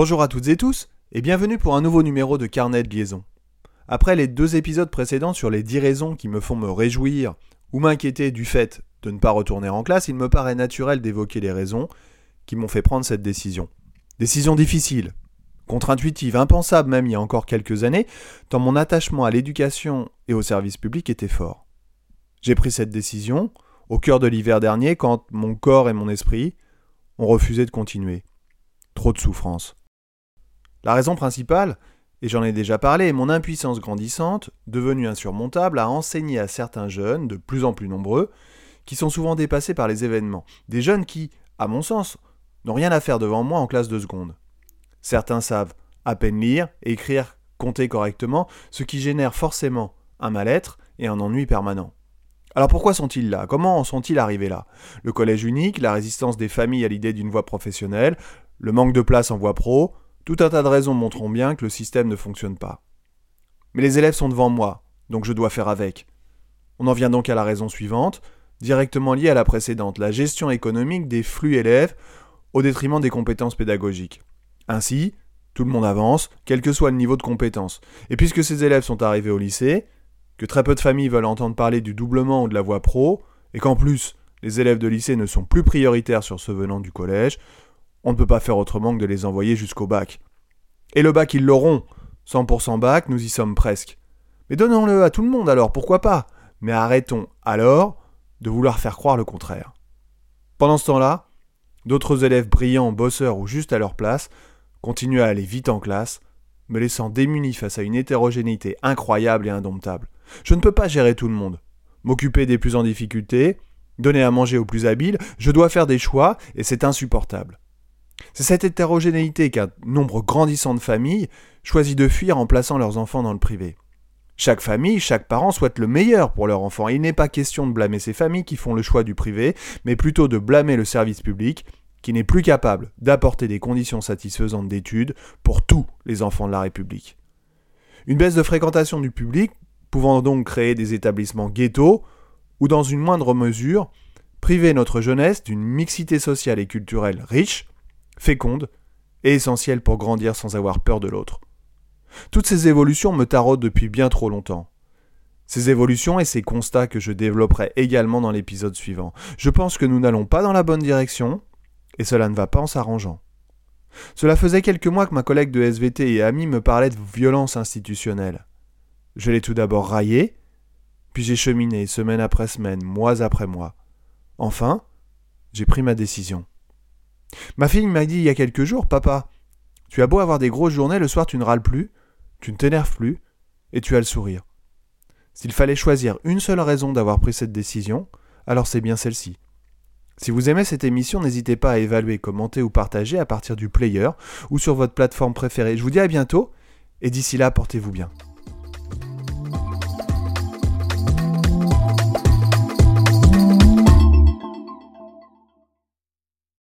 Bonjour à toutes et tous, et bienvenue pour un nouveau numéro de Carnet de liaison. Après les deux épisodes précédents sur les 10 raisons qui me font me réjouir ou m'inquiéter du fait de ne pas retourner en classe, il me paraît naturel d'évoquer les raisons qui m'ont fait prendre cette décision. Décision difficile, contre-intuitive, impensable même il y a encore quelques années, tant mon attachement à l'éducation et au service public était fort. J'ai pris cette décision au cœur de l'hiver dernier quand mon corps et mon esprit ont refusé de continuer. Trop de souffrance. La raison principale, et j'en ai déjà parlé, est mon impuissance grandissante, devenue insurmontable, à enseigner à certains jeunes, de plus en plus nombreux, qui sont souvent dépassés par les événements. Des jeunes qui, à mon sens, n'ont rien à faire devant moi en classe de seconde. Certains savent à peine lire, écrire, compter correctement, ce qui génère forcément un mal-être et un ennui permanent. Alors pourquoi sont-ils là? Comment en sont-ils arrivés là? Le collège unique, la résistance des familles à l'idée d'une voie professionnelle, le manque de place en voie pro, tout un tas de raisons montreront bien que le système ne fonctionne pas. Mais les élèves sont devant moi, donc je dois faire avec. On en vient donc à la raison suivante, directement liée à la précédente, la gestion économique des flux élèves au détriment des compétences pédagogiques. Ainsi, tout le monde avance, quel que soit le niveau de compétence. Et puisque ces élèves sont arrivés au lycée, que très peu de familles veulent entendre parler du doublement ou de la voie pro, et qu'en plus, les élèves de lycée ne sont plus prioritaires sur ceux venant du collège, on ne peut pas faire autrement que de les envoyer jusqu'au bac. Et le bac, ils l'auront. 100% bac, nous y sommes presque. Mais donnons-le à tout le monde alors, pourquoi pas? Mais arrêtons alors de vouloir faire croire le contraire. Pendant ce temps-là, d'autres élèves brillants, bosseurs ou juste à leur place continuent à aller vite en classe, me laissant démuni face à une hétérogénéité incroyable et indomptable. Je ne peux pas gérer tout le monde. M'occuper des plus en difficulté, donner à manger aux plus habiles, je dois faire des choix et c'est insupportable. C'est cette hétérogénéité qu'un nombre grandissant de familles choisit de fuir en plaçant leurs enfants dans le privé. Chaque famille, chaque parent souhaite le meilleur pour leur enfant. Il n'est pas question de blâmer ces familles qui font le choix du privé, mais plutôt de blâmer le service public qui n'est plus capable d'apporter des conditions satisfaisantes d'études pour tous les enfants de la République. Une baisse de fréquentation du public pouvant donc créer des établissements ghettos, ou dans une moindre mesure, priver notre jeunesse d'une mixité sociale et culturelle riche, féconde et essentielle pour grandir sans avoir peur de l'autre. Toutes ces évolutions me taraudent depuis bien trop longtemps. Ces évolutions et ces constats que je développerai également dans l'épisode suivant. Je pense que nous n'allons pas dans la bonne direction, et cela ne va pas en s'arrangeant. Cela faisait quelques mois que ma collègue de SVT et amie me parlait de violence institutionnelle. Je l'ai tout d'abord raillé, puis j'ai cheminé semaine après semaine, mois après mois. Enfin, j'ai pris ma décision. Ma fille m'a dit il y a quelques jours, Papa, tu as beau avoir des grosses journées, le soir tu ne râles plus, tu ne t'énerves plus, et tu as le sourire. S'il fallait choisir une seule raison d'avoir pris cette décision, alors c'est bien celle-ci. Si vous aimez cette émission, n'hésitez pas à évaluer, commenter ou partager à partir du player ou sur votre plateforme préférée. Je vous dis à bientôt, et d'ici là, portez-vous bien.